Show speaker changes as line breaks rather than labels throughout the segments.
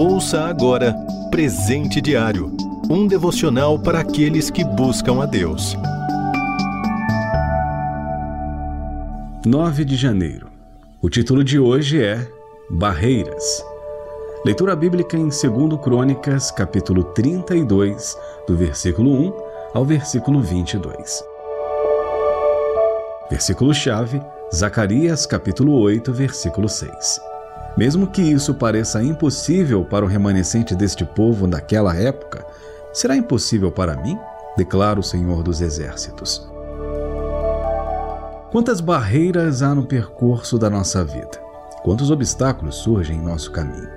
Ouça agora Presente Diário um devocional para aqueles que buscam a Deus.
9 de janeiro. O título de hoje é Barreiras. Leitura bíblica em 2 Crônicas, capítulo 32, do versículo 1 ao versículo 22. Versículo-chave, Zacarias, capítulo 8, versículo 6. Mesmo que isso pareça impossível para o remanescente deste povo naquela época, será impossível para mim? Declara o Senhor dos Exércitos. Quantas barreiras há no percurso da nossa vida? Quantos obstáculos surgem em nosso caminho?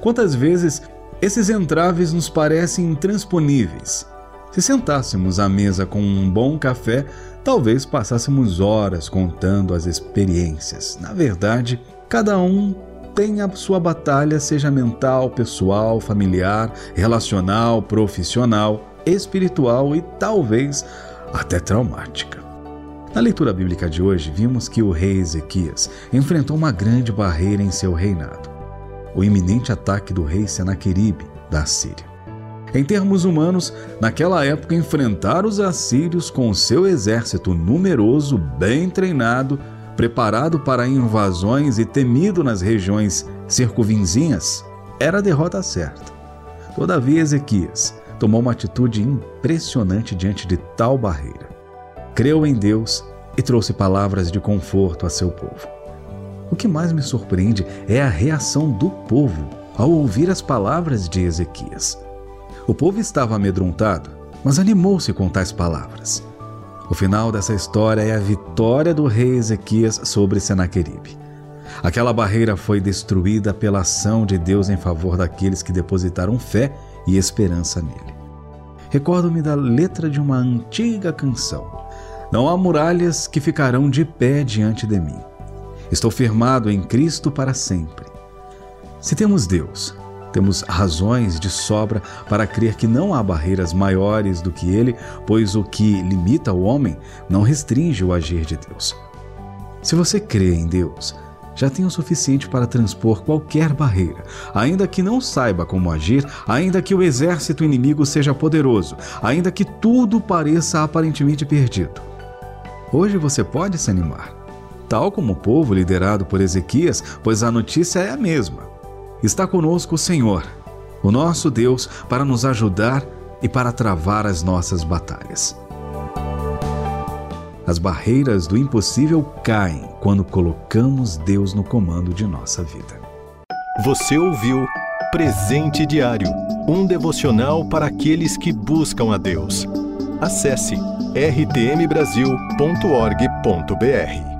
Quantas vezes esses entraves nos parecem intransponíveis? Se sentássemos à mesa com um bom café, talvez passássemos horas contando as experiências. Na verdade, cada um tem a sua batalha, seja mental, pessoal, familiar, relacional, profissional, espiritual e talvez até traumática. Na leitura bíblica de hoje, vimos que o rei Ezequias enfrentou uma grande barreira em seu reinado: o iminente ataque do rei Senaqueribe da Síria. Em termos humanos, naquela época, enfrentar os assírios com seu exército numeroso, bem treinado, preparado para invasões e temido nas regiões circunvizinhas, era a derrota certa. Todavia, Ezequias tomou uma atitude impressionante diante de tal barreira. Creu em Deus e trouxe palavras de conforto a seu povo. O que mais me surpreende é a reação do povo ao ouvir as palavras de Ezequias. O povo estava amedrontado, mas animou-se com tais palavras. O final dessa história é a vitória do rei Ezequias sobre Senaqueribe. Aquela barreira foi destruída pela ação de Deus em favor daqueles que depositaram fé e esperança nele. Recordo-me da letra de uma antiga canção. Não há muralhas que ficarão de pé diante de mim. Estou firmado em Cristo para sempre. Se temos Deus, temos razões de sobra para crer que não há barreiras maiores do que Ele, pois o que limita o homem não restringe o agir de Deus. Se você crê em Deus, já tem o suficiente para transpor qualquer barreira, ainda que não saiba como agir, ainda que o exército inimigo seja poderoso, ainda que tudo pareça aparentemente perdido. Hoje você pode se animar, tal como o povo liderado por Ezequias, pois a notícia é a mesma. Está conosco o Senhor, o nosso Deus, para nos ajudar e para travar as nossas batalhas. As barreiras do impossível caem quando colocamos Deus no comando de nossa vida.
Você ouviu Presente Diário um devocional para aqueles que buscam a Deus. Acesse rtmbrasil.org.br.